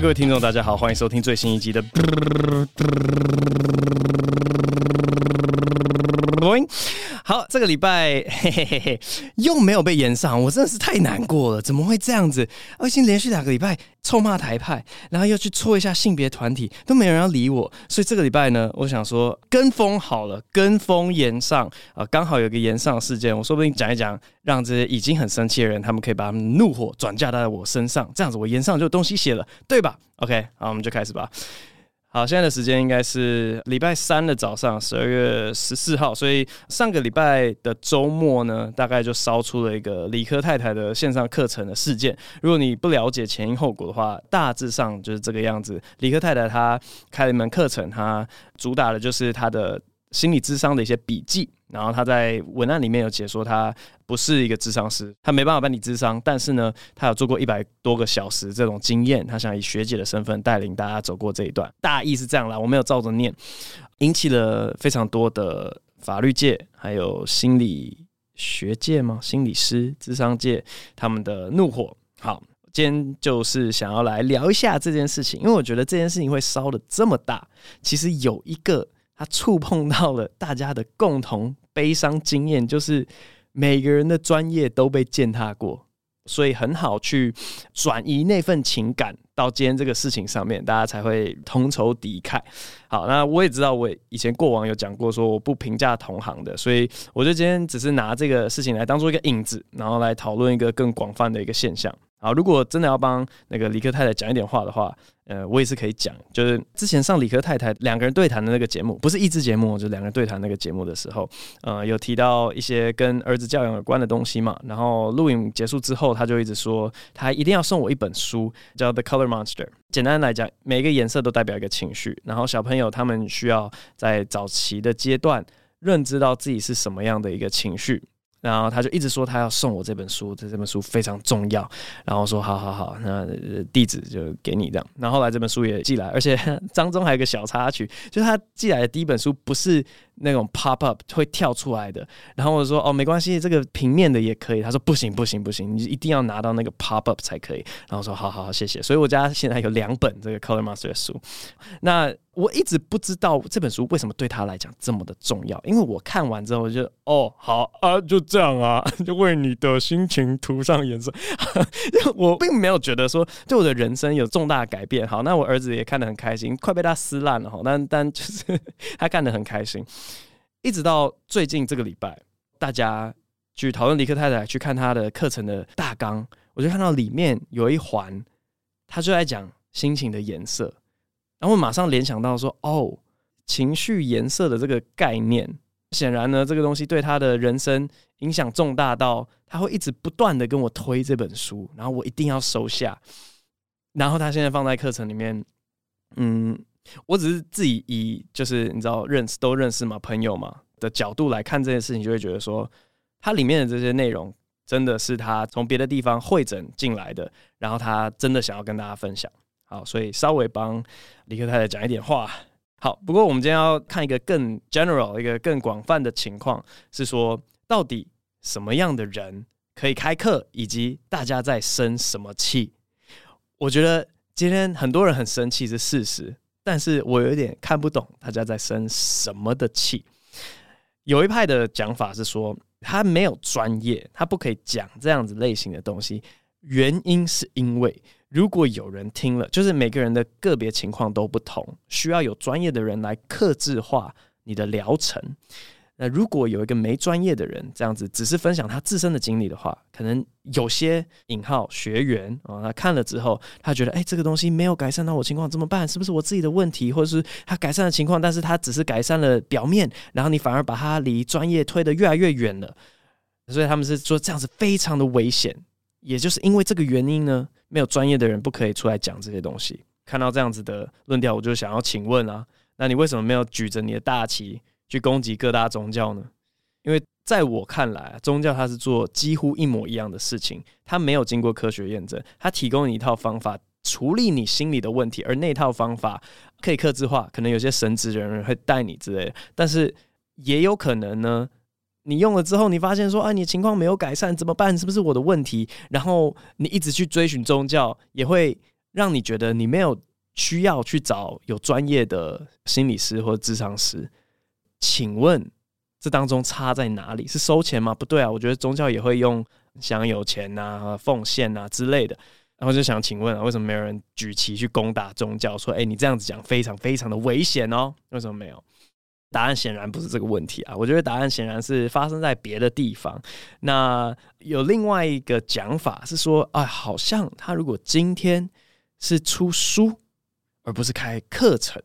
各位听众，大家好，欢迎收听最新一集的。好，这个礼拜嘿嘿嘿又没有被延上，我真的是太难过了。怎么会这样子？我已经连续两个礼拜臭骂台派，然后又去戳一下性别团体，都没有人要理我。所以这个礼拜呢，我想说跟风好了，跟风延上啊，刚好有个延上事件，我说不定讲一讲，让这些已经很生气的人，他们可以把他们怒火转嫁到我身上，这样子我延上就东西写了，对吧？OK，好，我们就开始吧。好，现在的时间应该是礼拜三的早上，十二月十四号。所以上个礼拜的周末呢，大概就烧出了一个理科太太的线上课程的事件。如果你不了解前因后果的话，大致上就是这个样子。理科太太她开了一门课程，她主打的就是她的。心理智商的一些笔记，然后他在文案里面有解说，他不是一个智商师，他没办法帮你智商，但是呢，他有做过一百多个小时这种经验，他想以学姐的身份带领大家走过这一段。大意是这样啦，我没有照着念，引起了非常多的法律界还有心理学界吗？心理师、智商界他们的怒火。好，今天就是想要来聊一下这件事情，因为我觉得这件事情会烧得这么大，其实有一个。他触碰到了大家的共同悲伤经验，就是每个人的专业都被践踏过，所以很好去转移那份情感到今天这个事情上面，大家才会同仇敌忾。好，那我也知道，我以前过往有讲过，说我不评价同行的，所以我就今天只是拿这个事情来当做一个引子，然后来讨论一个更广泛的一个现象。好，如果真的要帮那个理科太太讲一点话的话。呃，我也是可以讲，就是之前上理科太太两个人对谈的那个节目，不是益智节目，就两个人对谈那个节目的时候，呃，有提到一些跟儿子教养有关的东西嘛。然后录影结束之后，他就一直说，他一定要送我一本书，叫《The Color Monster》。简单来讲，每一个颜色都代表一个情绪。然后小朋友他们需要在早期的阶段认知到自己是什么样的一个情绪。然后他就一直说他要送我这本书，这这本书非常重要。然后说好好好，那地址就给你这样。然后后来这本书也寄来，而且 张中还有个小插曲，就是他寄来的第一本书不是那种 pop up 会跳出来的。然后我说哦没关系，这个平面的也可以。他说不行不行不行，你一定要拿到那个 pop up 才可以。然后说好好好谢谢。所以我家现在有两本这个 Color master 的书。那我一直不知道这本书为什么对他来讲这么的重要，因为我看完之后我就哦好啊，就这样啊，就为你的心情涂上颜色。我并没有觉得说对我的人生有重大的改变。好，那我儿子也看得很开心，快被他撕烂了哈。但但就是 他看得很开心，一直到最近这个礼拜，大家去讨论理科太太去看他的课程的大纲，我就看到里面有一环，他就在讲心情的颜色。然后马上联想到说，哦，情绪颜色的这个概念，显然呢，这个东西对他的人生影响重大到他会一直不断的跟我推这本书，然后我一定要收下。然后他现在放在课程里面，嗯，我只是自己以就是你知道认识都认识嘛，朋友嘛的角度来看这件事情，就会觉得说，它里面的这些内容真的是他从别的地方会诊进来的，然后他真的想要跟大家分享。好，所以稍微帮李克太太讲一点话。好，不过我们今天要看一个更 general、一个更广泛的情况，是说到底什么样的人可以开课，以及大家在生什么气。我觉得今天很多人很生气是事实，但是我有点看不懂大家在生什么的气。有一派的讲法是说，他没有专业，他不可以讲这样子类型的东西，原因是因为。如果有人听了，就是每个人的个别情况都不同，需要有专业的人来刻制化你的疗程。那如果有一个没专业的人这样子，只是分享他自身的经历的话，可能有些引号学员啊，他看了之后，他觉得哎，这个东西没有改善到我情况，怎么办？是不是我自己的问题，或者是他改善的情况，但是他只是改善了表面，然后你反而把他离专业推得越来越远了。所以他们是说这样子非常的危险。也就是因为这个原因呢，没有专业的人不可以出来讲这些东西。看到这样子的论调，我就想要请问啊，那你为什么没有举着你的大旗去攻击各大宗教呢？因为在我看来，宗教它是做几乎一模一样的事情，它没有经过科学验证，它提供你一套方法处理你心里的问题，而那套方法可以克制化，可能有些神职人员会带你之类的，但是也有可能呢。你用了之后，你发现说啊，你情况没有改善，怎么办？是不是我的问题？然后你一直去追寻宗教，也会让你觉得你没有需要去找有专业的心理师或者咨商师，请问这当中差在哪里？是收钱吗？不对啊，我觉得宗教也会用想有钱啊、奉献啊之类的。然后就想请问啊，为什么没有人举旗去攻打宗教？说，哎，你这样子讲非常非常的危险哦？为什么没有？答案显然不是这个问题啊！我觉得答案显然是发生在别的地方。那有另外一个讲法是说，啊，好像他如果今天是出书，而不是开课程，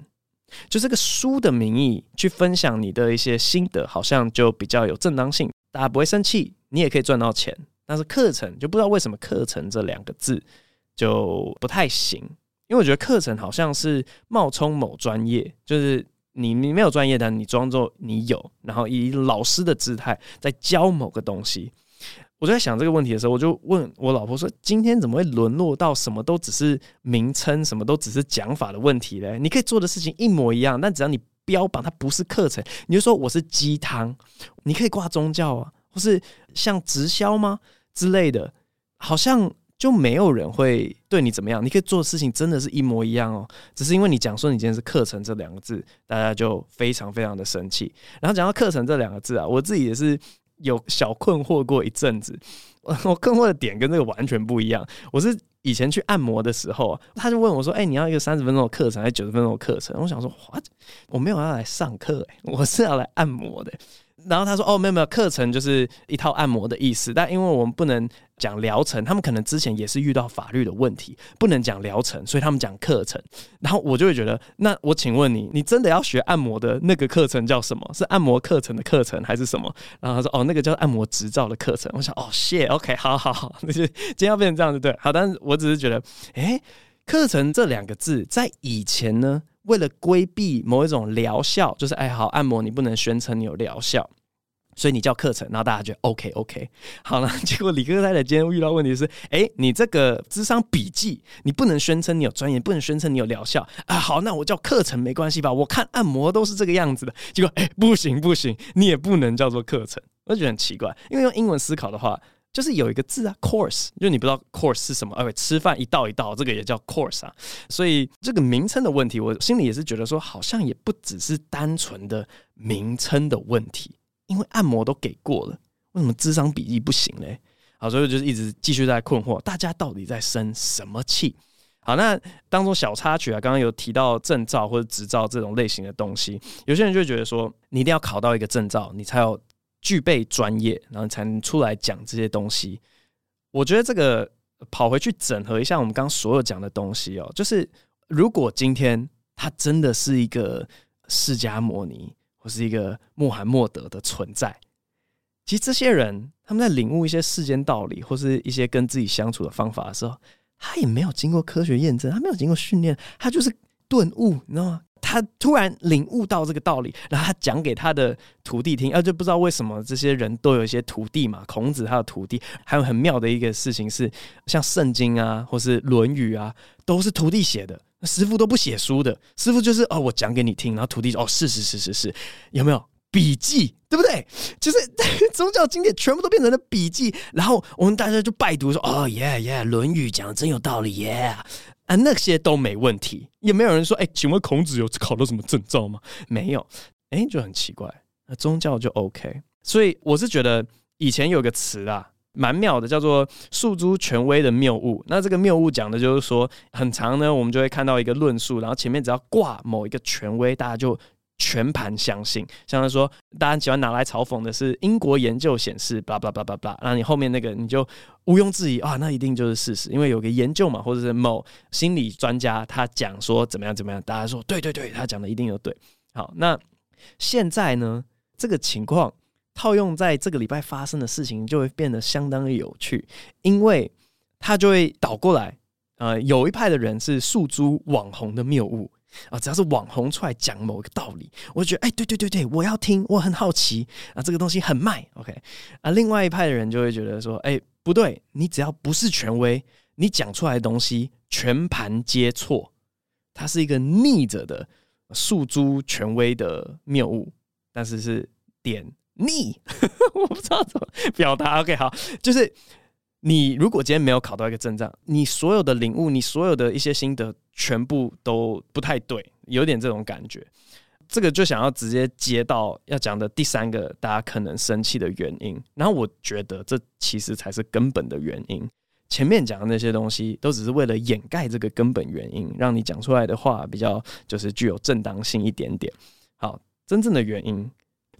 就这个书的名义去分享你的一些心得，好像就比较有正当性，大家不会生气，你也可以赚到钱。但是课程就不知道为什么“课程”这两个字就不太行，因为我觉得课程好像是冒充某专业，就是你你没有专业，但你装作你有，然后以老师的姿态在教某个东西。我就在想这个问题的时候，我就问我老婆说：“今天怎么会沦落到什么都只是名称，什么都只是讲法的问题嘞？你可以做的事情一模一样，但只要你标榜它不是课程，你就说我是鸡汤，你可以挂宗教啊，或是像直销吗？”之类的，好像就没有人会对你怎么样。你可以做的事情真的是一模一样哦，只是因为你讲说你今天是课程这两个字，大家就非常非常的生气。然后讲到课程这两个字啊，我自己也是有小困惑过一阵子。我困惑的点跟这个完全不一样。我是以前去按摩的时候，他就问我说：“哎，你要一个三十分钟的课程还是九十分钟的课程？”我想说哇我没有要来上课，哎，我是要来按摩的。”然后他说：“哦，没有没有，课程就是一套按摩的意思。但因为我们不能讲疗程，他们可能之前也是遇到法律的问题，不能讲疗程，所以他们讲课程。然后我就会觉得，那我请问你，你真的要学按摩的那个课程叫什么？是按摩课程的课程还是什么？”然后他说：“哦，那个叫按摩执照的课程。”我想：“哦，谢，OK，好好好，那就今天要变成这样子对。好，但是我只是觉得，诶，课程这两个字在以前呢。”为了规避某一种疗效，就是哎，好按摩，你不能宣称你有疗效，所以你叫课程，然后大家觉得 OK OK，好了。结果理科太太今天遇到问题是，哎，你这个智商笔记，你不能宣称你有专业，不能宣称你有疗效啊。好，那我叫课程没关系吧？我看按摩都是这个样子的。结果哎，不行不行，你也不能叫做课程，我就觉得很奇怪，因为用英文思考的话。就是有一个字啊，course，就你不知道 course 是什么，哎，吃饭一道一道，这个也叫 course 啊。所以这个名称的问题，我心里也是觉得说，好像也不只是单纯的名称的问题，因为按摩都给过了，为什么智商笔记不行嘞？好，所以就是一直继续在困惑，大家到底在生什么气？好，那当中小插曲啊，刚刚有提到证照或者执照这种类型的东西，有些人就觉得说，你一定要考到一个证照，你才有。具备专业，然后才能出来讲这些东西。我觉得这个跑回去整合一下我们刚所有讲的东西哦，就是如果今天他真的是一个释迦牟尼或是一个穆罕默德的存在，其实这些人他们在领悟一些世间道理或是一些跟自己相处的方法的时候，他也没有经过科学验证，他没有经过训练，他就是顿悟，你知道吗？他突然领悟到这个道理，然后他讲给他的徒弟听，啊，就不知道为什么这些人都有一些徒弟嘛。孔子他的徒弟，还有很妙的一个事情是，像圣经啊，或是论语啊，都是徒弟写的，师父都不写书的，师父就是哦，我讲给你听，然后徒弟说哦，是是是是是，有没有笔记，对不对？就是 宗教经典全部都变成了笔记，然后我们大家就拜读说哦耶耶，论语讲的真有道理耶。啊，那些都没问题，也没有人说，哎、请问孔子有考到什么证照吗？没有，哎、就很奇怪。那宗教就 OK，所以我是觉得以前有个词啊，蛮妙的，叫做“诉诸权威的谬误”。那这个谬误讲的就是说，很长呢，我们就会看到一个论述，然后前面只要挂某一个权威，大家就。全盘相信，像他说，大家喜欢拿来嘲讽的是英国研究显示，叭叭叭叭叭。那，你后面那个你就毋庸置疑啊，那一定就是事实，因为有个研究嘛，或者是某心理专家他讲说怎么样怎么样，大家说对对对，他讲的一定有对。好，那现在呢，这个情况套用在这个礼拜发生的事情，就会变得相当有趣，因为他就会倒过来，呃，有一派的人是诉诸网红的谬误。啊，只要是网红出来讲某个道理，我就觉得，哎，对对对对，我要听，我很好奇啊，这个东西很卖，OK。啊，另外一派的人就会觉得说，哎，不对，你只要不是权威，你讲出来的东西全盘皆错，它是一个逆着的诉诸权威的谬误，但是是点逆，我不知道怎么表达。OK，好，就是你如果今天没有考到一个证照，你所有的领悟，你所有的一些心得，全部都不太对，有点这种感觉。这个就想要直接接到要讲的第三个大家可能生气的原因，然后我觉得这其实才是根本的原因。前面讲的那些东西都只是为了掩盖这个根本原因，让你讲出来的话比较就是具有正当性一点点。好，真正的原因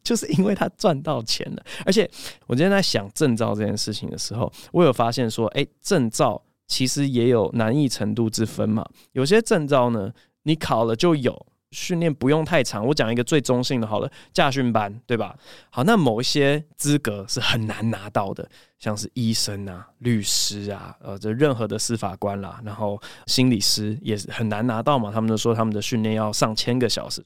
就是因为他赚到钱了。而且我今天在想证照这件事情的时候，我有发现说，哎，证照其实也有难易程度之分嘛。有些证照呢，你考了就有。训练不用太长，我讲一个最中性的，好了，驾训班，对吧？好，那某一些资格是很难拿到的，像是医生啊、律师啊，呃，这任何的司法官啦，然后心理师也是很难拿到嘛。他们都说他们的训练要上千个小时，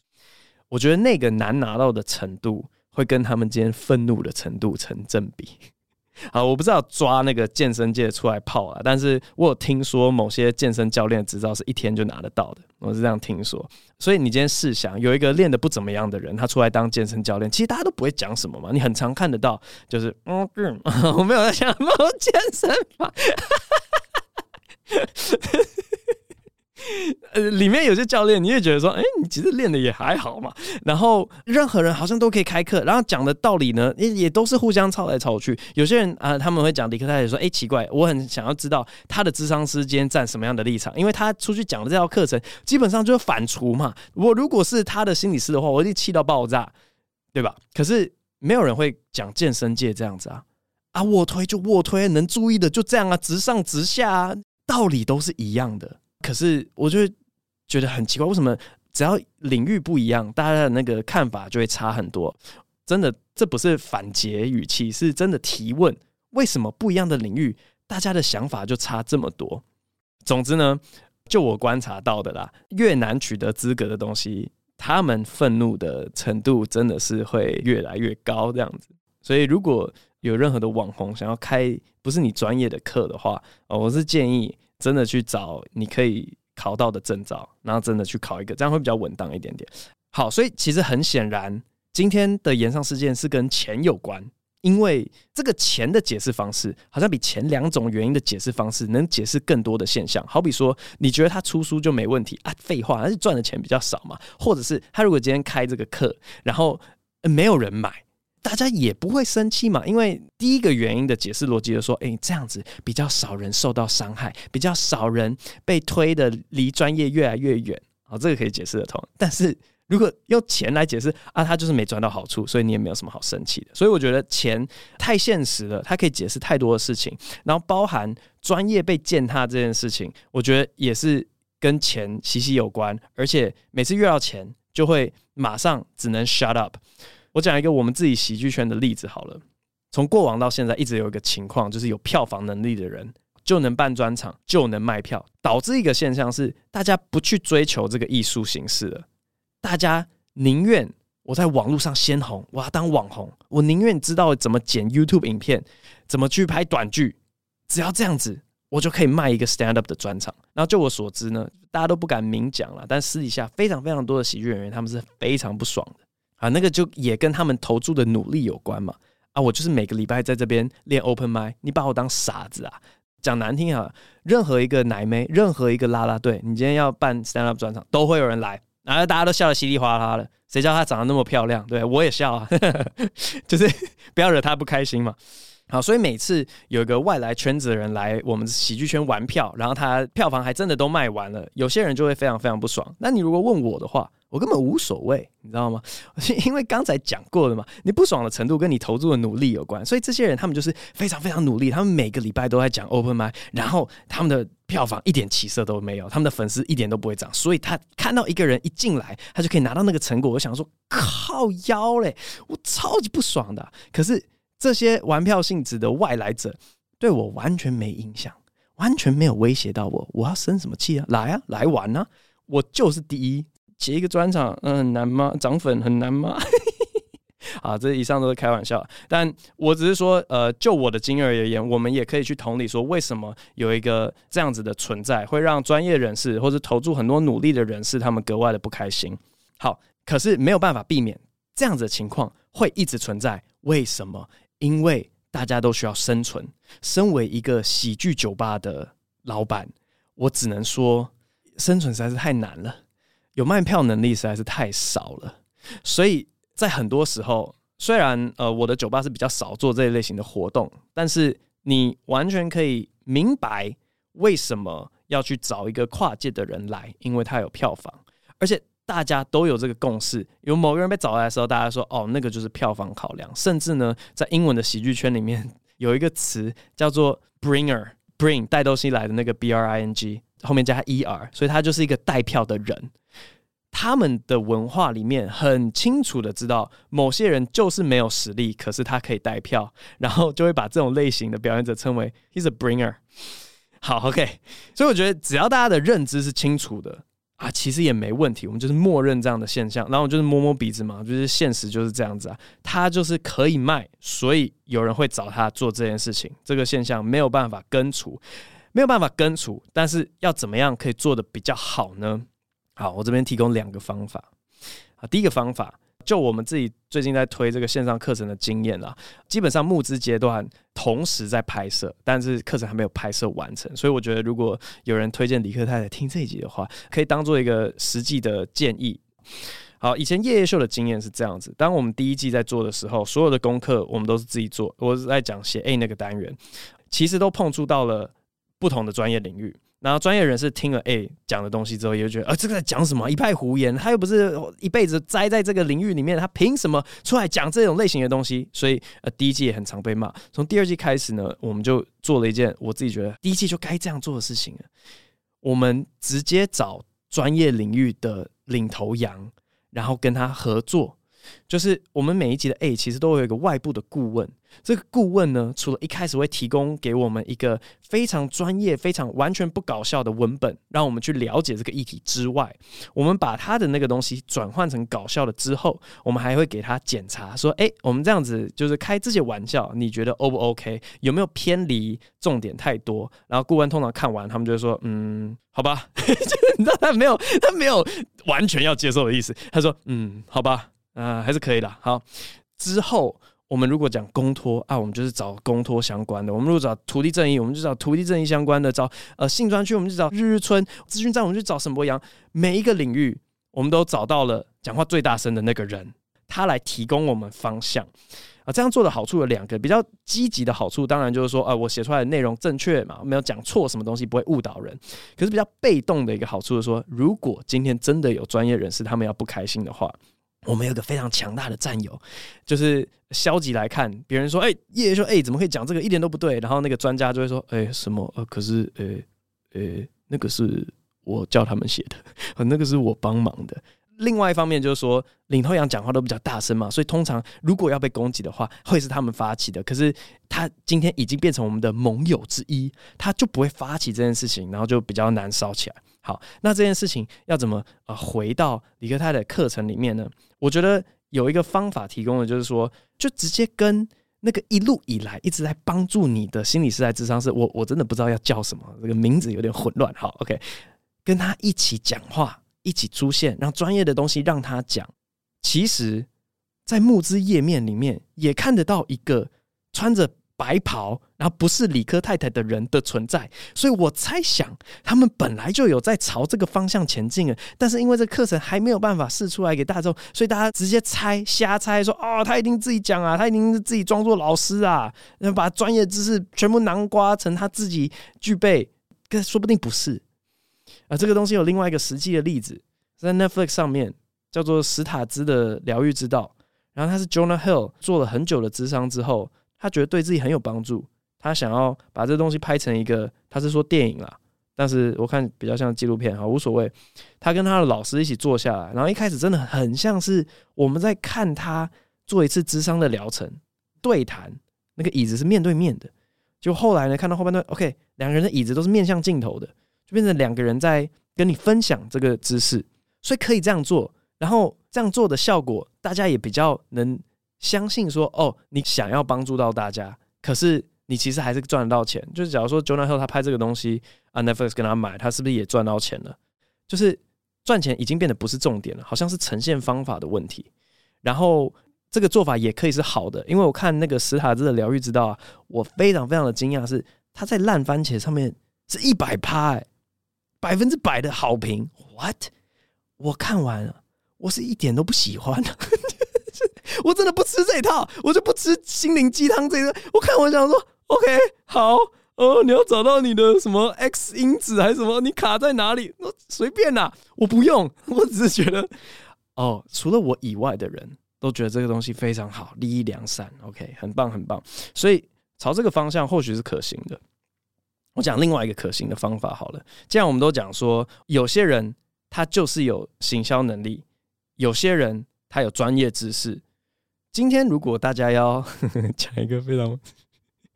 我觉得那个难拿到的程度，会跟他们今天愤怒的程度成正比。好，我不知道抓那个健身界出来泡啊，但是我有听说某些健身教练执照是一天就拿得到的，我是这样听说。所以你今天试想，有一个练得不怎么样的人，他出来当健身教练，其实大家都不会讲什么嘛。你很常看得到，就是嗯嗯，我没有在想某健身房。呃，里面有些教练，你也觉得说，哎、你其实练的也还好嘛。然后任何人好像都可以开课，然后讲的道理呢，也也都是互相抄来抄去。有些人啊、他们会讲理科太太说，哎、奇怪，我很想要知道他的智商师今天站什么样的立场，因为他出去讲的这套课程基本上就是反刍嘛。我如果是他的心理师的话，我一定气到爆炸，对吧？可是没有人会讲健身界这样子啊，啊，卧推就卧推，能注意的就这样啊，直上直下啊，道理都是一样的。可是，我就觉得很奇怪，为什么只要领域不一样，大家的那个看法就会差很多？真的，这不是反诘语气，是真的提问：为什么不一样的领域，大家的想法就差这么多？总之呢，就我观察到的啦，越难取得资格的东西，他们愤怒的程度真的是会越来越高，这样子。所以，如果有任何的网红想要开不是你专业的课的话，哦，我是建议。真的去找你可以考到的证照，然后真的去考一个，这样会比较稳当一点点。好，所以其实很显然，今天的延上事件是跟钱有关，因为这个钱的解释方式，好像比前两种原因的解释方式能解释更多的现象。好比说，你觉得他出书就没问题啊？废话，他是赚的钱比较少嘛？或者是他如果今天开这个课，然后没有人买？大家也不会生气嘛，因为第一个原因的解释逻辑就是说，诶，这样子比较少人受到伤害，比较少人被推的离专业越来越远，好，这个可以解释得通。但是如果用钱来解释啊，他就是没赚到好处，所以你也没有什么好生气的。所以我觉得钱太现实了，它可以解释太多的事情，然后包含专业被践踏这件事情，我觉得也是跟钱息息有关，而且每次遇到钱就会马上只能 shut up。我讲一个我们自己喜剧圈的例子好了。从过往到现在，一直有一个情况，就是有票房能力的人就能办专场，就能卖票，导致一个现象是，大家不去追求这个艺术形式了。大家宁愿我在网络上先红，我要当网红，我宁愿知道怎么剪 YouTube 影片，怎么去拍短剧，只要这样子，我就可以卖一个 stand up 的专场。然后就我所知呢，大家都不敢明讲了，但私底下非常非常多的喜剧演员，他们是非常不爽的。啊，那个就也跟他们投注的努力有关嘛。啊，我就是每个礼拜在这边练 open mic，你把我当傻子啊？讲难听啊，任何一个奶妹，任何一个啦啦队，你今天要办 stand up 专场，都会有人来，然后大家都笑得稀里哗啦的。谁叫她长得那么漂亮？对，我也笑啊，就是不要惹她不开心嘛。好，所以每次有一个外来圈子的人来我们喜剧圈玩票，然后他票房还真的都卖完了，有些人就会非常非常不爽。那你如果问我的话，我根本无所谓，你知道吗？因为刚才讲过了嘛，你不爽的程度跟你投注的努力有关。所以这些人他们就是非常非常努力，他们每个礼拜都在讲 open mic，然后他们的票房一点起色都没有，他们的粉丝一点都不会涨。所以他看到一个人一进来，他就可以拿到那个成果。我想说，靠腰嘞，我超级不爽的。可是。这些玩票性质的外来者对我完全没影响，完全没有威胁到我。我要生什么气啊？来啊，来玩啊！我就是第一。写一个专场，嗯，很难吗？涨粉很难吗？啊，这以上都是开玩笑。但我只是说，呃，就我的经验而言，我们也可以去同理说，为什么有一个这样子的存在，会让专业人士或者投注很多努力的人士，他们格外的不开心。好，可是没有办法避免这样子的情况会一直存在。为什么？因为大家都需要生存。身为一个喜剧酒吧的老板，我只能说，生存实在是太难了，有卖票能力实在是太少了。所以在很多时候，虽然呃我的酒吧是比较少做这一类型的活动，但是你完全可以明白为什么要去找一个跨界的人来，因为他有票房，而且。大家都有这个共识，有某个人被找来的时候，大家说：“哦，那个就是票房考量。”甚至呢，在英文的喜剧圈里面，有一个词叫做 “bringer”，bring 带东西来的那个 b r i n g 后面加 e r，所以他就是一个带票的人。他们的文化里面很清楚的知道，某些人就是没有实力，可是他可以带票，然后就会把这种类型的表演者称为 “he's a bringer”。好，OK，所以我觉得只要大家的认知是清楚的。啊，其实也没问题，我们就是默认这样的现象，然后就是摸摸鼻子嘛，就是现实就是这样子啊，他就是可以卖，所以有人会找他做这件事情，这个现象没有办法根除，没有办法根除，但是要怎么样可以做得比较好呢？好，我这边提供两个方法，啊，第一个方法。就我们自己最近在推这个线上课程的经验啦，基本上募资阶段同时在拍摄，但是课程还没有拍摄完成，所以我觉得如果有人推荐李克太太听这一集的话，可以当做一个实际的建议。好，以前夜夜秀的经验是这样子，当我们第一季在做的时候，所有的功课我们都是自己做，我是在讲写 A 那个单元，其实都碰触到了不同的专业领域。然后专业人士听了 A 讲的东西之后，也就觉得啊，这个在讲什么？一派胡言。他又不是一辈子栽在这个领域里面，他凭什么出来讲这种类型的东西？所以呃，第一季也很常被骂。从第二季开始呢，我们就做了一件我自己觉得第一季就该这样做的事情。我们直接找专业领域的领头羊，然后跟他合作。就是我们每一集的 A 其实都有一个外部的顾问，这个顾问呢，除了一开始会提供给我们一个非常专业、非常完全不搞笑的文本，让我们去了解这个议题之外，我们把他的那个东西转换成搞笑的之后，我们还会给他检查，说：哎，我们这样子就是开这些玩笑，你觉得 O 不 OK？有没有偏离重点太多？然后顾问通常看完，他们就会说：嗯，好吧，就你知道他没有，他没有完全要接受的意思，他说：嗯，好吧。啊、呃，还是可以的。好，之后我们如果讲公托啊，我们就是找公托相关的；我们如果找土地正义，我们就找土地正义相关的；找呃性专区，我们就找日日春资讯站，我们就找沈博阳。每一个领域，我们都找到了讲话最大声的那个人，他来提供我们方向啊。这样做的好处有两个，比较积极的好处，当然就是说，啊、呃，我写出来的内容正确嘛，没有讲错什么东西，不会误导人。可是比较被动的一个好处是说，如果今天真的有专业人士他们要不开心的话。我们有个非常强大的战友，就是消极来看，别人说：“哎、欸，夜夜秀，哎、怎么可以讲这个？一点都不对。”然后那个专家就会说：“哎、什么？呃，可是，呃、欸，呃、那个是我叫他们写的，那个是我帮忙的。”另外一方面就是说，领头羊讲话都比较大声嘛，所以通常如果要被攻击的话，会是他们发起的。可是他今天已经变成我们的盟友之一，他就不会发起这件事情，然后就比较难烧起来。好，那这件事情要怎么呃回到李克泰的课程里面呢？我觉得有一个方法提供的，就是说，就直接跟那个一路以来一直在帮助你的心理师来智商，是我我真的不知道要叫什么，这个名字有点混乱。好，OK，跟他一起讲话。一起出现，让专业的东西让他讲。其实，在募资页面里面也看得到一个穿着白袍，然后不是理科太太的人的存在。所以我猜想，他们本来就有在朝这个方向前进了。但是因为这课程还没有办法试出来给大众，所以大家直接猜、瞎猜，说：“哦，他一定自己讲啊，他一定是自己装作老师啊，然后把专业知识全部囊括成他自己具备。”可说不定不是。啊，这个东西有另外一个实际的例子，在 Netflix 上面叫做史塔兹的疗愈之道。然后他是 Jonah Hill 做了很久的咨商之后，他觉得对自己很有帮助，他想要把这东西拍成一个，他是说电影啦，但是我看比较像纪录片，好，无所谓。他跟他的老师一起坐下来，然后一开始真的很像是我们在看他做一次智商的疗程对谈，那个椅子是面对面的，就后来呢，看到后半段，OK，两个人的椅子都是面向镜头的。就变成两个人在跟你分享这个知识，所以可以这样做。然后这样做的效果，大家也比较能相信说：哦，你想要帮助到大家，可是你其实还是赚得到钱。就是假如说 Jonah Hill 他拍这个东西啊，Netflix 跟他买，他是不是也赚到钱了？就是赚钱已经变得不是重点了，好像是呈现方法的问题。然后这个做法也可以是好的，因为我看那个史塔兹的疗愈之道啊，我非常非常的惊讶，是他在烂番茄上面是一百趴，哎，百分之百的好评。What？我看完了，我是一点都不喜欢，我真的不吃这一套，我就不吃心灵鸡汤这一个。我看我想说，OK，好，哦，你要找到你的什么 X 因子还是什么？你卡在哪里？我随便啦，我不用，我只是觉得，哦，除了我以外的人。都觉得这个东西非常好，利益良善，OK，很棒很棒，所以朝这个方向或许是可行的。我讲另外一个可行的方法好了，既然我们都讲说，有些人他就是有行销能力，有些人他有专业知识。今天如果大家要 讲一个非常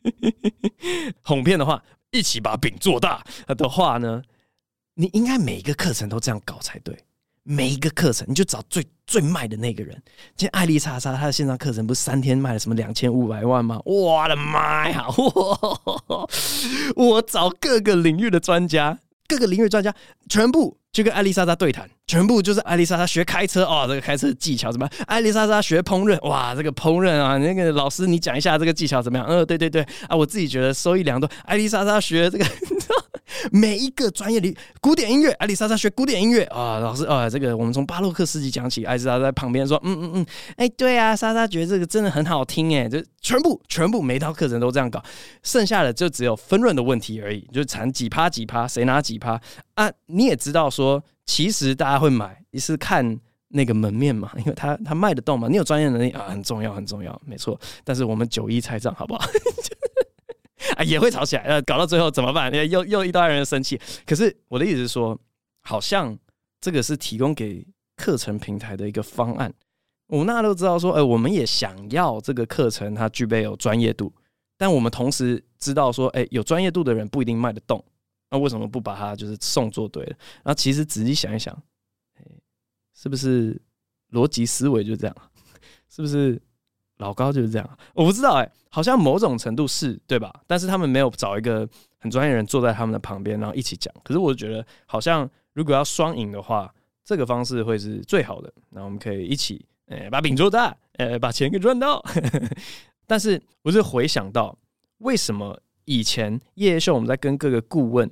哄骗的话，一起把饼做大的话呢，你应该每一个课程都这样搞才对。每一个课程，你就找最最卖的那个人。今天艾丽莎莎她的线上课程不是三天卖了什么两千五百万吗？我的妈呀！我我找各个领域的专家，各个领域专家全部就跟艾丽莎莎对谈，全部就是艾丽莎莎学开车哦，这个开车技巧怎么样？艾丽莎莎学烹饪，哇，这个烹饪啊，那个老师你讲一下这个技巧怎么样？嗯，对对对啊，我自己觉得收益良多。艾丽莎莎学这个。每一个专业里，古典音乐，艾丽莎莎学古典音乐啊，老师啊，这个我们从巴洛克时期讲起，艾丽莎在旁边说，嗯嗯嗯，哎、对啊，莎莎觉得这个真的很好听，哎，就全部全部每一套课程都这样搞，剩下的就只有分润的问题而已，就产几趴几趴，谁拿几趴啊？你也知道说，其实大家会买，你是看那个门面嘛，因为他他卖得动嘛，你有专业能力啊，很重要很重要，没错。但是我们九一拆账好不好？啊，也会吵起来，呃，搞到最后怎么办？又又一堆人生气。可是我的意思是说，好像这个是提供给课程平台的一个方案。我们大家都知道说，呃，我们也想要这个课程它具备有专业度，但我们同时知道说，哎，有专业度的人不一定卖得动。那为什么不把它就是送做对了？然后其实仔细想一想，是不是逻辑思维就这样？是不是？老高就是这样，我不知道哎、好像某种程度是对吧？但是他们没有找一个很专业人坐在他们的旁边，然后一起讲。可是我觉得，好像如果要双赢的话，这个方式会是最好的。那我们可以一起，呃、把饼做大，呃、把钱给赚到。但是，我是回想到，为什么以前夜夜秀我们在跟各个顾问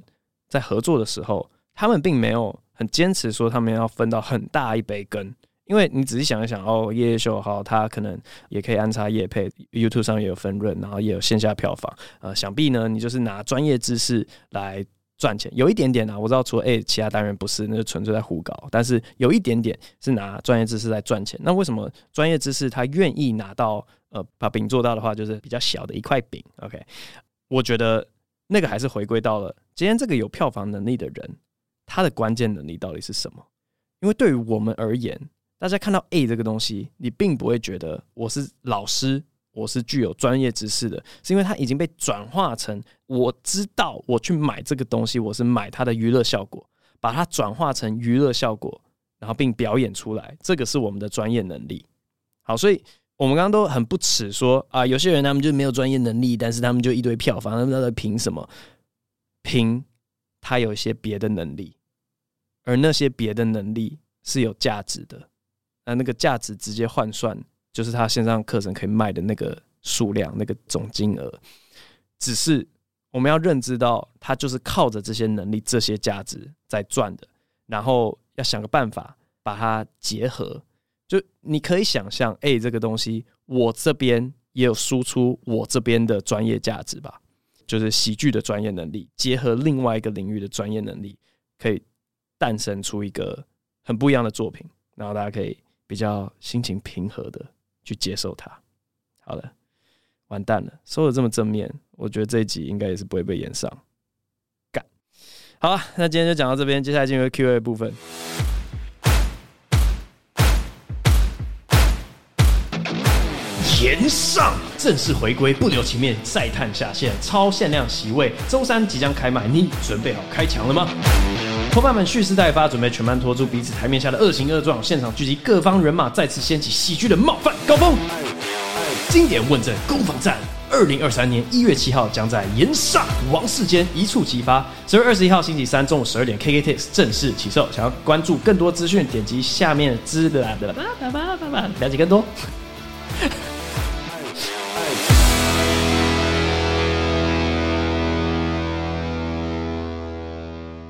在合作的时候，他们并没有很坚持说他们要分到很大一杯羹。因为你仔细想一想哦，夜夜秀好，它可能也可以安插叶配，YouTube 上也有分润，然后也有线下票房。呃，想必呢，你就是拿专业知识来赚钱，有一点点啊。我知道除了 A，其他单元不是，那就纯粹在胡搞。但是有一点点是拿专业知识来赚钱。那为什么专业知识他愿意拿到呃把饼做大的话，就是比较小的一块饼？OK，我觉得那个还是回归到了今天这个有票房能力的人，他的关键能力到底是什么？因为对于我们而言。大家看到 A 这个东西，你并不会觉得我是老师，我是具有专业知识的，是因为它已经被转化成我知道我去买这个东西，我是买它的娱乐效果，把它转化成娱乐效果，然后并表演出来，这个是我们的专业能力。好，所以我们刚刚都很不耻说啊，有些人他们就没有专业能力，但是他们就一堆票房，他们在凭什么？凭他有一些别的能力，而那些别的能力是有价值的。那那个价值直接换算，就是他线上课程可以卖的那个数量，那个总金额。只是我们要认知到，他就是靠着这些能力、这些价值在赚的。然后要想个办法把它结合。就你可以想象，哎、这个东西我这边也有输出我这边的专业价值吧？就是喜剧的专业能力，结合另外一个领域的专业能力，可以诞生出一个很不一样的作品。然后大家可以。比较心情平和的去接受它。好了，完蛋了，说的这么正面，我觉得这一集应该也是不会被延上。干，好了，那今天就讲到这边，接下来进入 Q&A 部分。延上正式回归，不留情面，再探下线，超限量席位，周三即将开卖，你准备好开抢了吗？伙伴们蓄势待发，准备全班拖住彼此台面下的恶行恶状。现场聚集各方人马，再次掀起喜剧的冒犯高峰。经典问政攻防战，二零二三年一月七号将在炎上王世坚一触即发。十月二十一号星期三中午十二点，KKTIX 正式起售。想要关注更多资讯，点击下面资的啦的啦，了解更多。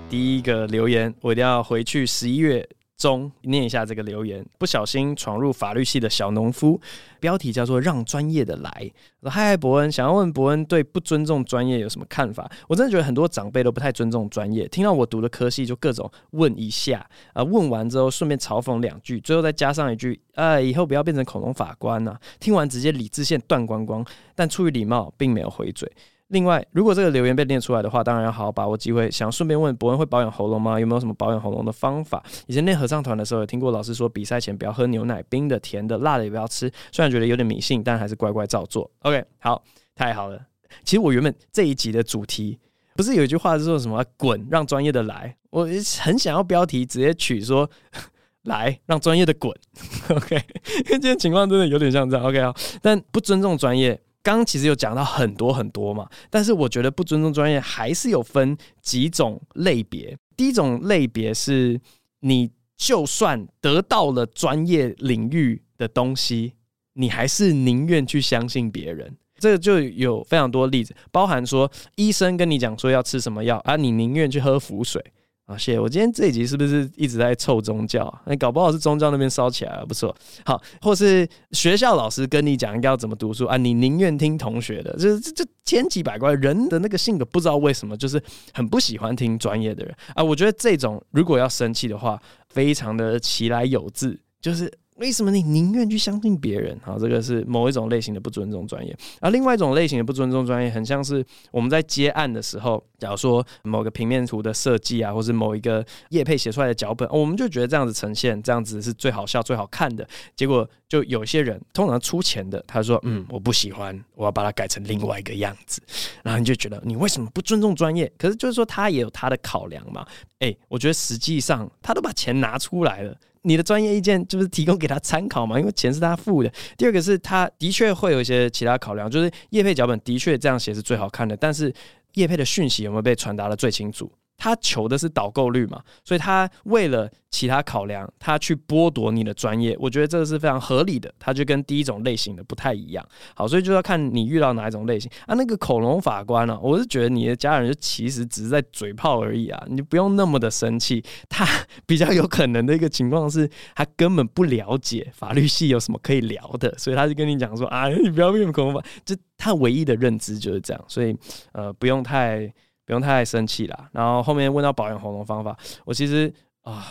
第一个留言，我一定要回去十一月中念一下这个留言。不小心闯入法律系的小农夫，标题叫做“让专业的来”。嗨嗨，博恩，想要问伯恩对不尊重专业有什么看法？我真的觉得很多长辈都不太尊重专业。听到我读的科系，就各种问一下，啊、问完之后顺便嘲讽两句，最后再加上一句，呃，以后不要变成恐龙法官、啊。听完直接理智线断光光，但出于礼貌，并没有回嘴。另外，如果这个留言被念出来的话，当然要好好把握机会。想顺便问博恩会保养喉咙吗？有没有什么保养喉咙的方法？以前练合唱团的时候，有听过老师说，比赛前不要喝牛奶，冰的、甜的、辣的也不要吃。虽然觉得有点迷信，但还是乖乖照做。OK，好，太好了。其实我原本这一集的主题不是有一句话是说什么“滚，让专业的来”？我很想要标题直接取说“来，让专业的滚”。OK，因为今天情况真的有点像这样。OK 啊，但不尊重专业。刚刚其实有讲到很多很多嘛，但是我觉得不尊重专业还是有分几种类别。第一种类别是，你就算得到了专业领域的东西，你还是宁愿去相信别人。这个就有非常多例子，包含说医生跟你讲说要吃什么药啊，你宁愿去喝符水。啊，谢谢。我今天这一集是不是一直在凑宗教？那搞不好是宗教那边烧起来了，不错。好，或是学校老师跟你讲应该要怎么读书啊，你宁愿听同学的，这这这千奇百怪。人的那个性格不知道为什么就是很不喜欢听专业的人啊。我觉得这种如果要生气的话，非常的其来有自，就是。为什么你宁愿去相信别人？好，这个是某一种类型的不尊重专业。而另外一种类型的不尊重专业，很像是我们在接案的时候，假如说某个平面图的设计啊，或是某一个业配写出来的脚本，我们就觉得这样子呈现，这样子是最好笑、最好看的。结果就有些人通常出钱的，他说：“嗯，我不喜欢，我要把它改成另外一个样子。”然后你就觉得你为什么不尊重专业？可是就是说他也有他的考量嘛。诶，我觉得实际上他都把钱拿出来了。你的专业意见就是提供给他参考嘛，因为钱是他付的。第二个是他的确会有一些其他考量，就是叶配脚本的确这样写是最好看的，但是叶配的讯息有没有被传达的最清楚？他求的是导购率嘛，所以他为了其他考量，他去剥夺你的专业，我觉得这个是非常合理的。他就跟第一种类型的不太一样。好，所以就要看你遇到哪一种类型啊。那个恐龙法官呢、我是觉得你的家人就其实只是在嘴炮而已啊，你不用那么的生气。他比较有可能的一个情况是，他根本不了解法律系有什么可以聊的，所以他就跟你讲说啊，你不要变恐龙法，就他唯一的认知就是这样。所以呃，不用太。不用太生气啦。然后后面问到保养喉咙方法，我其实啊，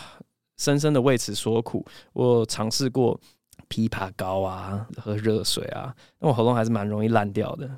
深深的为此所苦。我尝试过枇杷膏啊，喝热水啊，那我喉咙还是蛮容易烂掉的。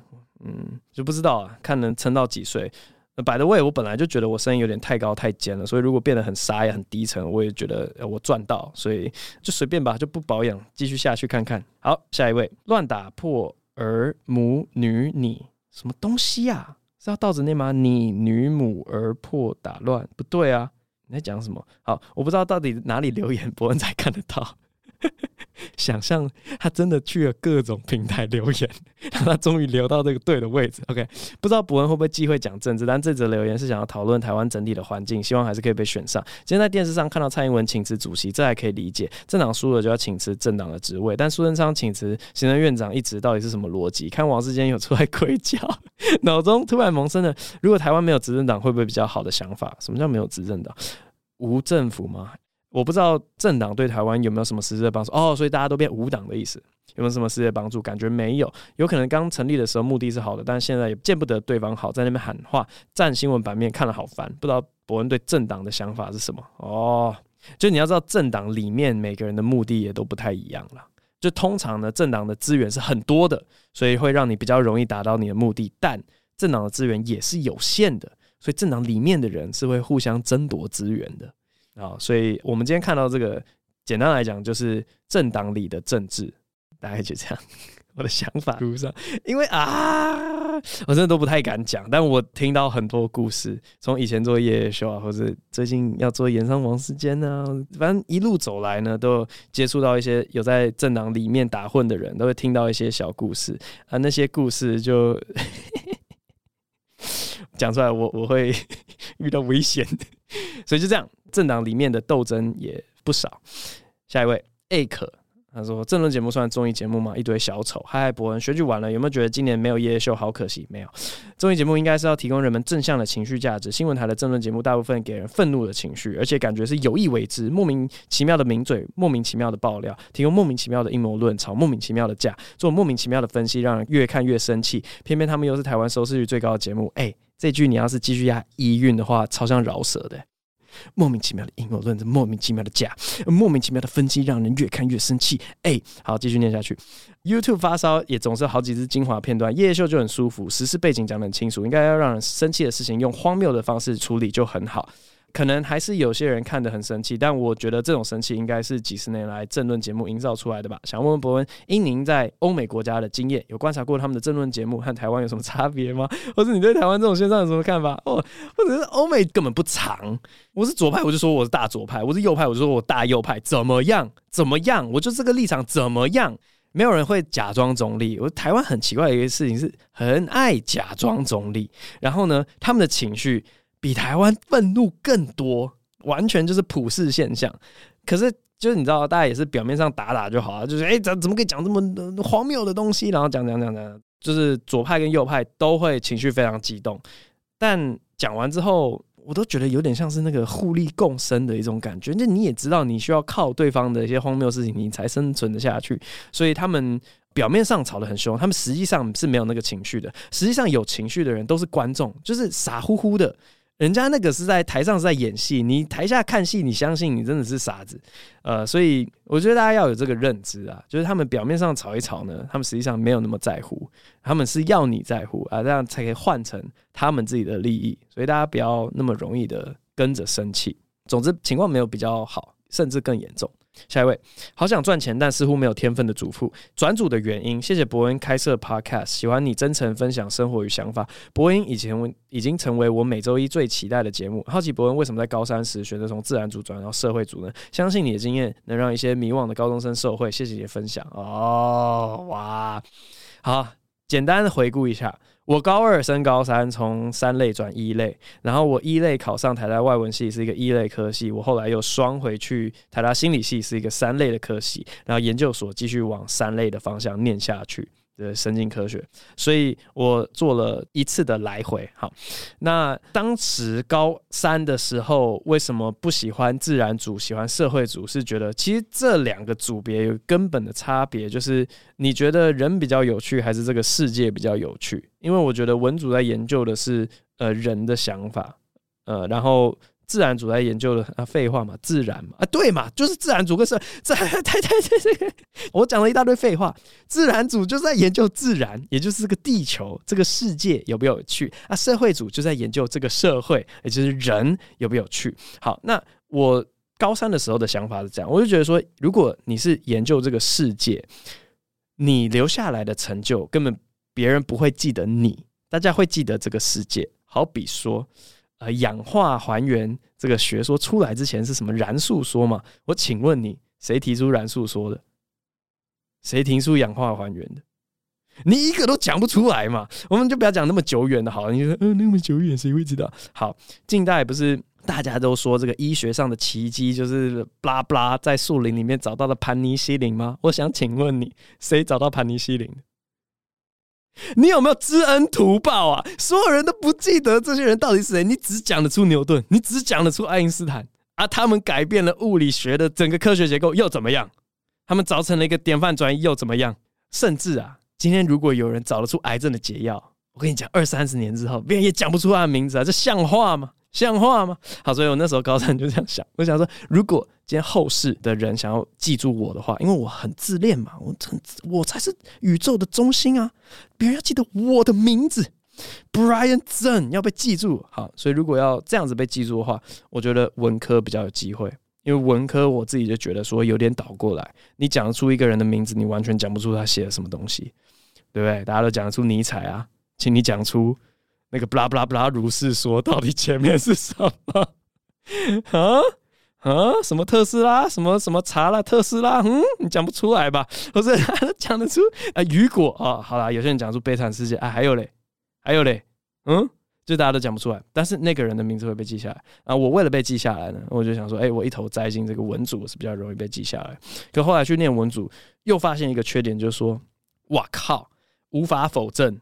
嗯，就不知道啊，看能撑到几岁。By the way，我本来就觉得我声音有点太高太尖了，所以如果变得很沙哑、很低沉，我也觉得我赚到，所以就随便吧，就不保养，继续下去看看。好，下一位，乱打破儿母女你什么东西啊？是要倒着念吗？你女母而破打乱，不对啊！你在讲什么？好，我不知道到底哪里留言博恩才看得到。想象他真的去了各种平台留言，他终于留到这个对的位置。OK，不知道博文会不会忌讳讲政治，但这则留言是想要讨论台湾整体的环境，希望还是可以被选上。今天在电视上看到蔡英文请辞主席，这还可以理解，政党输了就要请辞政党的职位。但苏贞昌请辞行政院长一职，到底是什么逻辑？看王世坚有出来鬼叫，脑中突然萌生了，如果台湾没有执政党，会不会比较好的想法？什么叫没有执政党？无政府吗？我不知道政党对台湾有没有什么实质的帮助哦，所以大家都变无党的意思，有没有什么实质的帮助？感觉没有，有可能刚成立的时候目的是好的，但现在也见不得对方好，在那边喊话，占新闻版面，看了好烦。不知道伯恩对政党的想法是什么？哦，就你要知道，政党里面每个人的目的也都不太一样了。就通常呢，政党的资源是很多的，所以会让你比较容易达到你的目的，但政党的资源也是有限的，所以政党里面的人是会互相争夺资源的。啊，所以我们今天看到这个，简单来讲就是政党里的政治，大概就这样。我的想法路上，因为啊，我真的都不太敢讲，但我听到很多故事，从以前做夜夜秀啊，或者最近要做盐商王世坚呢，反正一路走来呢，都接触到一些有在政党里面打混的人，都会听到一些小故事啊，那些故事就 讲出来我，我我会 遇到危险的，所以就这样。政党里面的斗争也不少。下一位，A 可，他说：“政论节目算综艺节目吗？一堆小丑。”嗨，博恩，选举完了，有没有觉得今年没有夜夜秀好可惜？没有，综艺节目应该是要提供人们正向的情绪价值。新闻台的政论节目大部分给人愤怒的情绪，而且感觉是有意为之，莫名其妙的名嘴，莫名其妙的爆料，提供莫名其妙的阴谋论，吵莫名其妙的架，做莫名其妙的分析，让人越看越生气。偏偏他们又是台湾收视率最高的节目。哎、这句你要是继续押一韵的话，超像饶舌的。莫名其妙的阴谋论，莫名其妙的假，莫名其妙的分析，让人越看越生气。哎、好，继续念下去。YouTube 发烧也总是好几支精华片段，夜夜秀就很舒服，时事背景讲得很清楚，应该要让人生气的事情用荒谬的方式处理就很好。可能还是有些人看得很生气，但我觉得这种生气应该是几十年来政论节目营造出来的吧。想问问博恩，因您在欧美国家的经验，有观察过他们的政论节目和台湾有什么差别吗？或者你对台湾这种现象有什么看法？哦，或者是欧美根本不长，我是左派，我就说我是大左派；我是右派，我就说我大右派。怎么样？怎么样？我就这个立场怎么样？没有人会假装中立。我台湾很奇怪的一个事情是，很爱假装中立。然后呢，他们的情绪。比台湾愤怒更多，完全就是普世现象。可是，就是你知道，大家也是表面上打打就好了，就是哎，怎、怎么可以讲这么荒谬的东西？然后讲讲讲讲，就是左派跟右派都会情绪非常激动。但讲完之后，我都觉得有点像是那个互利共生的一种感觉。就你也知道，你需要靠对方的一些荒谬事情，你才生存得下去。所以他们表面上吵得很凶，他们实际上是没有那个情绪的。实际上有情绪的人都是观众，就是傻乎乎的。人家那个是在台上是在演戏，你台下看戏，你相信你真的是傻子，呃，所以我觉得大家要有这个认知啊，就是他们表面上吵一吵呢，他们实际上没有那么在乎，他们是要你在乎啊，这样才可以换成他们自己的利益，所以大家不要那么容易的跟着生气。总之，情况没有比较好，甚至更严重。下一位，好想赚钱，但似乎没有天分的主妇。转组的原因，谢谢博恩开设 Podcast，喜欢你真诚分享生活与想法。博恩以前已经成为我每周一最期待的节目。好奇博恩为什么在高三时选择从自然组转到社会组呢？相信你的经验能让一些迷惘的高中生受惠。谢谢你的分享哦，哇，好，简单的回顾一下。我高二升高三，从三类转一类，然后我一类考上台大外文系，是一个一类科系。我后来又双回去台大心理系，是一个三类的科系，然后研究所继续往三类的方向念下去。的神经科学，所以我做了一次的来回。好，那当时高三的时候，为什么不喜欢自然组，喜欢社会组？是觉得其实这两个组别有根本的差别，就是你觉得人比较有趣，还是这个世界比较有趣？因为我觉得文组在研究的是呃人的想法，呃，然后。自然组在研究的啊，废话嘛，自然嘛，啊，对嘛，就是自然组跟社，这太太太这个，我讲了一大堆废话。自然组就是在研究自然，也就是这个地球这个世界有没有趣啊？社会组就在研究这个社会，也就是人有没有趣。好，那我高三的时候的想法是这样，我就觉得说，如果你是研究这个世界，你留下来的成就根本别人不会记得你，大家会记得这个世界。好比说。呃，氧化还原这个学说出来之前是什么燃素说嘛？我请问你，谁提出燃素说的？谁提出氧化还原的？你一个都讲不出来嘛？我们就不要讲那么久远的，好了。你说，嗯、那么久远，谁会知道？好，近代不是大家都说这个医学上的奇迹，就是布拉布拉在树林里面找到了盘尼西林吗？我想请问你，谁找到盘尼西林的？你有没有知恩图报啊？所有人都不记得这些人到底是谁，你只讲得出牛顿，你只讲得出爱因斯坦啊？他们改变了物理学的整个科学结构又怎么样？他们造成了一个典范转移又怎么样？甚至啊，今天如果有人找得出癌症的解药，我跟你讲，二三十年之后，别人也讲不出他的名字啊，这像话吗？像话吗？好，所以我那时候高三就这样想，我想说，如果今天后世的人想要记住我的话，因为我很自恋嘛，我很我才是宇宙的中心啊，别人要记得我的名字，Brian Zen 要被记住。好，所以如果要这样子被记住的话，我觉得文科比较有机会，因为文科我自己就觉得说有点倒过来，你讲得出一个人的名字，你完全讲不出他写了什么东西，对不对？大家都讲得出尼采啊，请你讲出。那个布拉布拉布拉如是说，到底前面是什么？啊啊？什么特斯拉？什么什么查拉特斯拉？嗯，你讲不出来吧？不是，讲得出啊？雨果啊？好啦，有些人讲出悲惨世界啊，还有嘞，还有嘞，嗯，就大家都讲不出来，但是那个人的名字会被记下来啊。我为了被记下来呢，我就想说，哎、我一头栽进这个文组是比较容易被记下来。可后来去念文组，又发现一个缺点，就是说，哇靠，无法否认，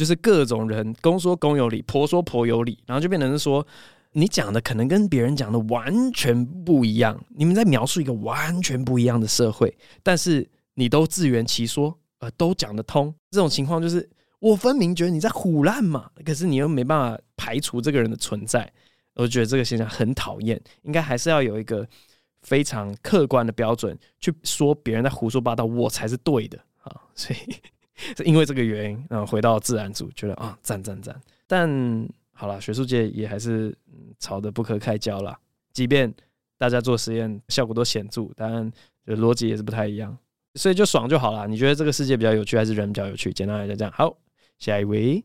就是各种人公说公有理，婆说婆有理，然后就变成是说，你讲的可能跟别人讲的完全不一样，你们在描述一个完全不一样的社会，但是你都自圆其说，呃，都讲得通。这种情况就是。我分明觉得你在唬烂嘛，可是你又没办法排除这个人的存在，我觉得这个现象很讨厌。应该还是要有一个非常客观的标准去说别人在胡说八道，我才是对的啊。所以 是因为这个原因，然后回到自然组，觉得啊，赞赞赞。但好了，学术界也还是吵得不可开交啦。即便大家做实验效果都显著，但逻辑也是不太一样。所以就爽就好了。你觉得这个世界比较有趣，还是人比较有趣？简单来讲，这样好。下一位，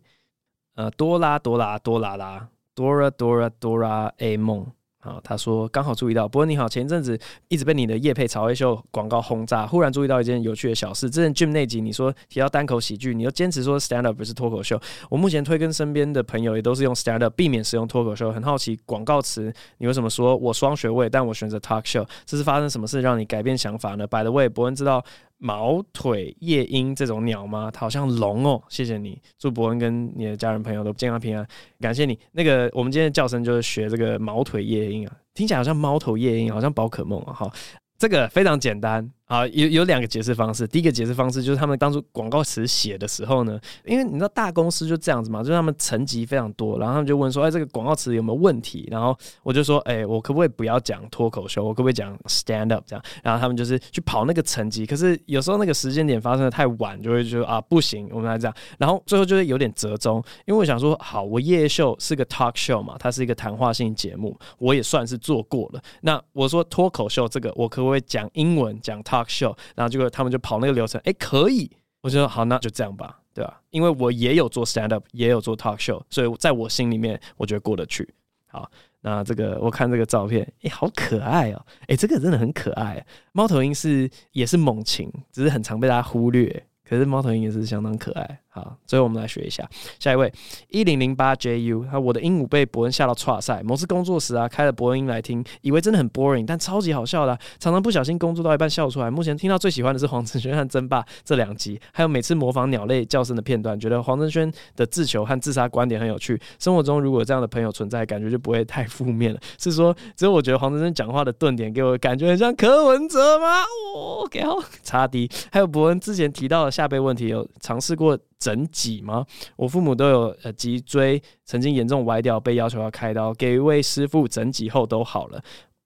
呃，多拉多拉多拉拉，Dora Dora Dora A 梦。啊，他说刚好注意到，伯恩你好，前一阵子一直被你的夜配潮黑秀广告轰炸，忽然注意到一件有趣的小事。之前 Jim 那集你说提到单口喜剧，你又坚持说 stand up 不是脱口秀。我目前推跟身边的朋友也都是用 stand up，避免使用脱口秀。很好奇广告词，你为什么说我双学位，但我选择 talk show？这是发生什么事让你改变想法呢？By the way，伯恩知道毛腿夜莺这种鸟吗？它好像龙哦。谢谢你，祝伯恩跟你的家人朋友都健康平安。感谢你。那个我们今天的叫声就是学这个毛腿夜莺啊，听起来好像猫头夜莺，好像宝可梦啊。好，这个非常简单。啊，有有两个解释方式。第一个解释方式就是他们当初广告词写的时候呢，因为你知道大公司就这样子嘛，就是他们层级非常多，然后他们就问说，哎，这个广告词有没有问题？然后我就说，哎，我可不可以不要讲脱口秀，我可不可以讲 stand up 这样？然后他们就是去跑那个层级，可是有时候那个时间点发生的太晚，就会说啊不行，我们来这样。然后最后就是有点折中，因为我想说，好，我夜秀是个 talk show 嘛，它是一个谈话性节目，我也算是做过了。那我说脱口秀这个，我可不可以讲英文讲他 talk show？然后结果他们就跑那个流程，哎，可以，我就说好，那就这样吧，对吧？因为我也有做 stand up，也有做 talk show，所以在我心里面，我觉得过得去。好，那这个我看这个照片，哎，好可爱哦，哎，这个真的很可爱。猫头鹰是也是猛禽，只是很常被大家忽略。可是猫头鹰也是相当可爱。好，最后我们来学一下。下一位一零零八 JU，他我的鹦鹉被伯恩吓到剉赛。某次工作时啊，开了伯恩音来听，以为真的很 boring，但超级好笑的，常常不小心工作到一半笑出来。目前听到最喜欢的是黄承轩和争霸这两集，还有每次模仿鸟类叫声的片段，觉得黄承轩的自求和自杀观点很有趣。生活中如果这样的朋友存在，感觉就不会太负面了。是说，只有我觉得黄承轩讲话的顿点给我感觉很像柯文哲吗？哦，给好差低。还有伯恩之前提到的下背问题，有尝试过。整脊吗？我父母都有呃脊椎曾经严重歪掉，被要求要开刀，给一位师傅整脊后都好了。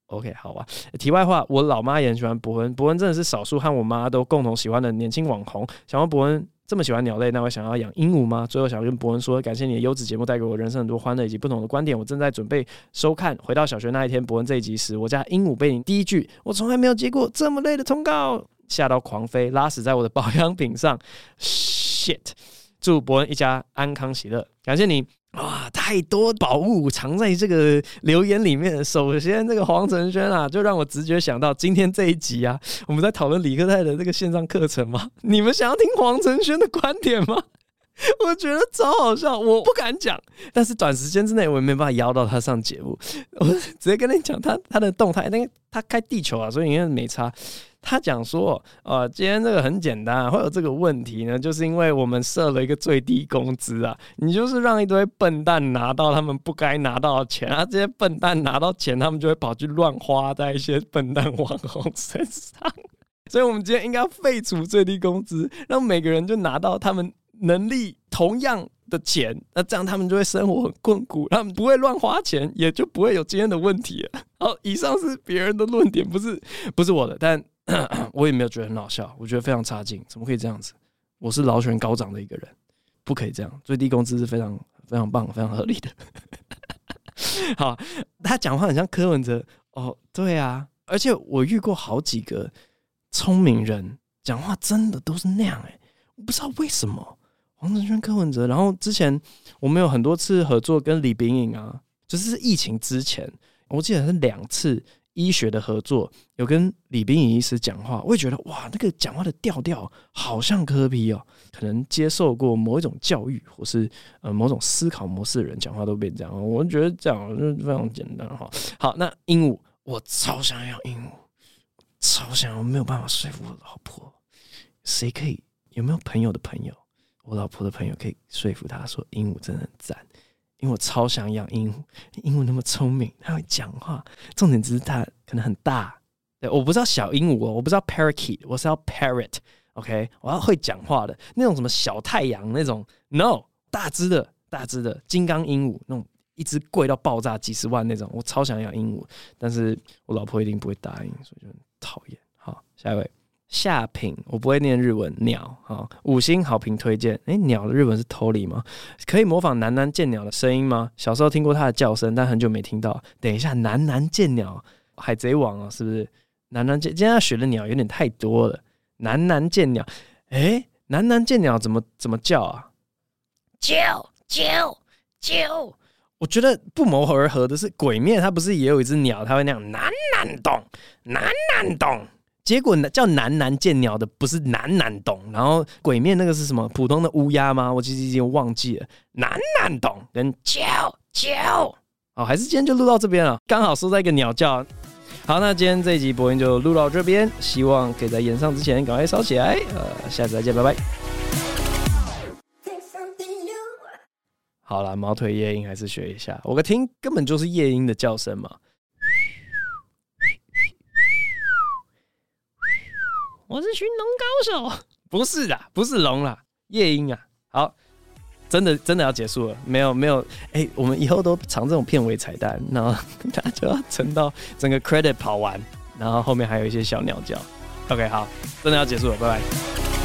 OK，好啊。题外话，我老妈也很喜欢伯恩，伯恩真的是少数和我妈都共同喜欢的年轻网红。想问伯恩，这么喜欢鸟类，那会想要养鹦鹉吗？最后想跟伯恩说，感谢你的优质节目带给我人生很多欢乐以及不同的观点。我正在准备收看《回到小学那一天》伯恩这一集时，我家鹦鹉被你第一句“我从来没有接过这么累的通告”吓到狂飞，拉屎在我的保养品上。shit！祝伯恩一家安康喜乐，感谢你哇！太多宝物藏在这个留言里面。首先，这个黄承轩啊，就让我直觉想到今天这一集啊，我们在讨论李克泰的这个线上课程嘛。你们想要听黄承轩的观点吗？我觉得超好笑，我不敢讲，但是短时间之内我也没办法邀到他上节目。我直接跟你讲他他的动态，那个他开地球啊，所以应该没差。他讲说，呃，今天这个很简单，会有这个问题呢，就是因为我们设了一个最低工资啊，你就是让一堆笨蛋拿到他们不该拿到的钱啊，这些笨蛋拿到钱，他们就会跑去乱花在一些笨蛋网红身上，所以我们今天应该废除最低工资，让每个人就拿到他们能力同样的钱，那这样他们就会生活很困苦，他们不会乱花钱，也就不会有今天的问题了。好，以上是别人的论点，不是 不是我的，但。我也没有觉得很好笑，我觉得非常差劲，怎么可以这样子？我是劳权高涨的一个人，不可以这样。最低工资是非常非常棒、非常合理的。好，他讲话很像柯文哲哦，对啊，而且我遇过好几个聪明人，讲话真的都是那样哎、我不知道为什么黄承轩、柯文哲。然后之前我们有很多次合作，跟李秉颖啊，就是疫情之前，我记得是两次。医学的合作，有跟李冰仪医师讲话，我也觉得哇，那个讲话的调调好像柯 P 哦，可能接受过某一种教育，或是呃某种思考模式的人讲话都变这样。我觉得这样就非常简单哈。好，那鹦鹉，我超想要鹦鹉，超想要，没有办法说服我老婆。谁可以？有没有朋友的朋友？我老婆的朋友可以说服他说，鹦鹉真的很赞。因为我超想养鹦鹉，鹦鹉那么聪明，它会讲话。重点只是它可能很大。对，我不知道小鹦鹉哦，我不知道 parakeet，我是要 parrot。OK，我要会讲话的那种什么小太阳那种，no，大只的大只的金刚鹦鹉那种，一只贵到爆炸几十万那种，我超想养鹦鹉，但是我老婆一定不会答应，所以就很讨厌。好，下一位。夏品，我不会念日文。鸟，好，五星好评推荐。诶，鸟的日文是 tori 吗？可以模仿南南见鸟的声音吗？小时候听过它的叫声，但很久没听到。等一下，南南见鸟，海贼王啊，是不是？南南见，今天要学的鸟有点太多了。南南见鸟，诶，南南见鸟怎么怎么叫啊？叫叫叫！我觉得不谋而合的是鬼灭，它不是也有一只鸟，它会那样南南咚，南南咚。结果叫南南见鸟的不是南南懂，然后鬼面那个是什么普通的乌鸦吗？我其实已经忘记了。南南懂跟叫叫，好，还是今天就录到这边了，刚好说在一个鸟叫。好，那今天这一集播音就录到这边，希望可以在演上之前赶快烧起来。呃，下次再见，拜拜。好了，毛腿夜莺还是学一下，我个听根本就是夜莺的叫声嘛。我是寻龙高手，不是的，不是龙啦，夜莺啊。好，真的真的要结束了，没有没有，哎、我们以后都藏这种片尾彩蛋，然后大家就要撑到整个 credit 跑完，然后后面还有一些小鸟叫。OK，好，真的要结束了，拜拜。